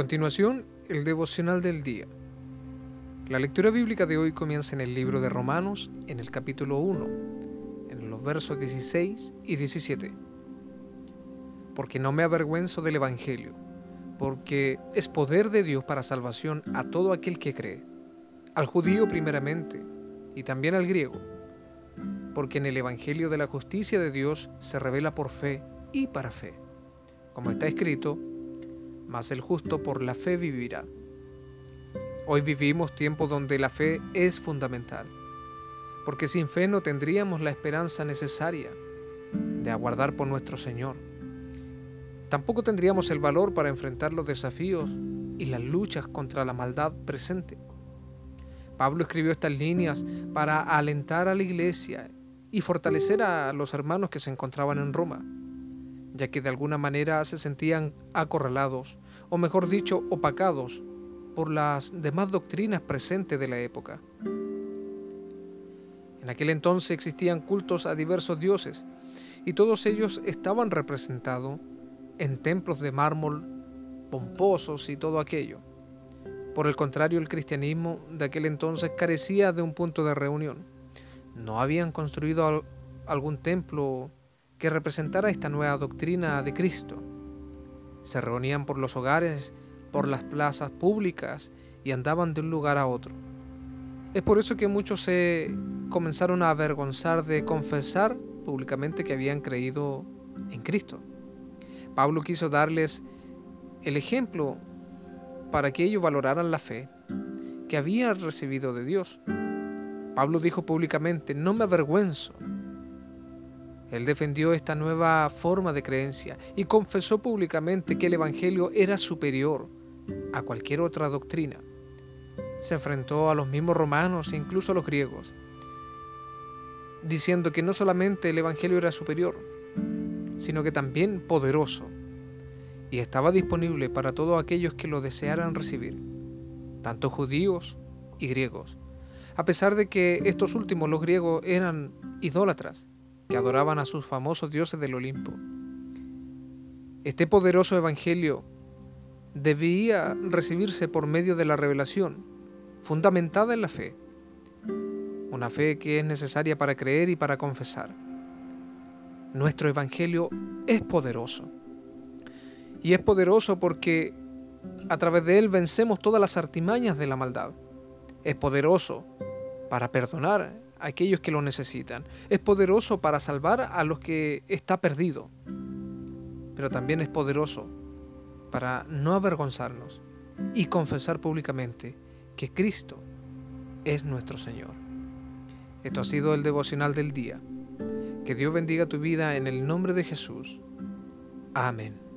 continuación, el devocional del día. La lectura bíblica de hoy comienza en el libro de Romanos, en el capítulo 1, en los versos 16 y 17. Porque no me avergüenzo del Evangelio, porque es poder de Dios para salvación a todo aquel que cree, al judío primeramente, y también al griego, porque en el Evangelio de la justicia de Dios se revela por fe y para fe. Como está escrito, mas el justo por la fe vivirá. Hoy vivimos tiempos donde la fe es fundamental, porque sin fe no tendríamos la esperanza necesaria de aguardar por nuestro Señor. Tampoco tendríamos el valor para enfrentar los desafíos y las luchas contra la maldad presente. Pablo escribió estas líneas para alentar a la iglesia y fortalecer a los hermanos que se encontraban en Roma ya que de alguna manera se sentían acorralados, o mejor dicho, opacados por las demás doctrinas presentes de la época. En aquel entonces existían cultos a diversos dioses, y todos ellos estaban representados en templos de mármol pomposos y todo aquello. Por el contrario, el cristianismo de aquel entonces carecía de un punto de reunión. No habían construido algún templo que representara esta nueva doctrina de Cristo. Se reunían por los hogares, por las plazas públicas y andaban de un lugar a otro. Es por eso que muchos se comenzaron a avergonzar de confesar públicamente que habían creído en Cristo. Pablo quiso darles el ejemplo para que ellos valoraran la fe que habían recibido de Dios. Pablo dijo públicamente, no me avergüenzo él defendió esta nueva forma de creencia y confesó públicamente que el Evangelio era superior a cualquier otra doctrina. Se enfrentó a los mismos romanos e incluso a los griegos, diciendo que no solamente el Evangelio era superior, sino que también poderoso, y estaba disponible para todos aquellos que lo desearan recibir, tanto judíos y griegos, a pesar de que estos últimos, los griegos, eran idólatras que adoraban a sus famosos dioses del Olimpo. Este poderoso evangelio debía recibirse por medio de la revelación, fundamentada en la fe, una fe que es necesaria para creer y para confesar. Nuestro evangelio es poderoso. Y es poderoso porque a través de él vencemos todas las artimañas de la maldad. Es poderoso para perdonar aquellos que lo necesitan. Es poderoso para salvar a los que está perdido. Pero también es poderoso para no avergonzarnos y confesar públicamente que Cristo es nuestro Señor. Esto ha sido el devocional del día. Que Dios bendiga tu vida en el nombre de Jesús. Amén.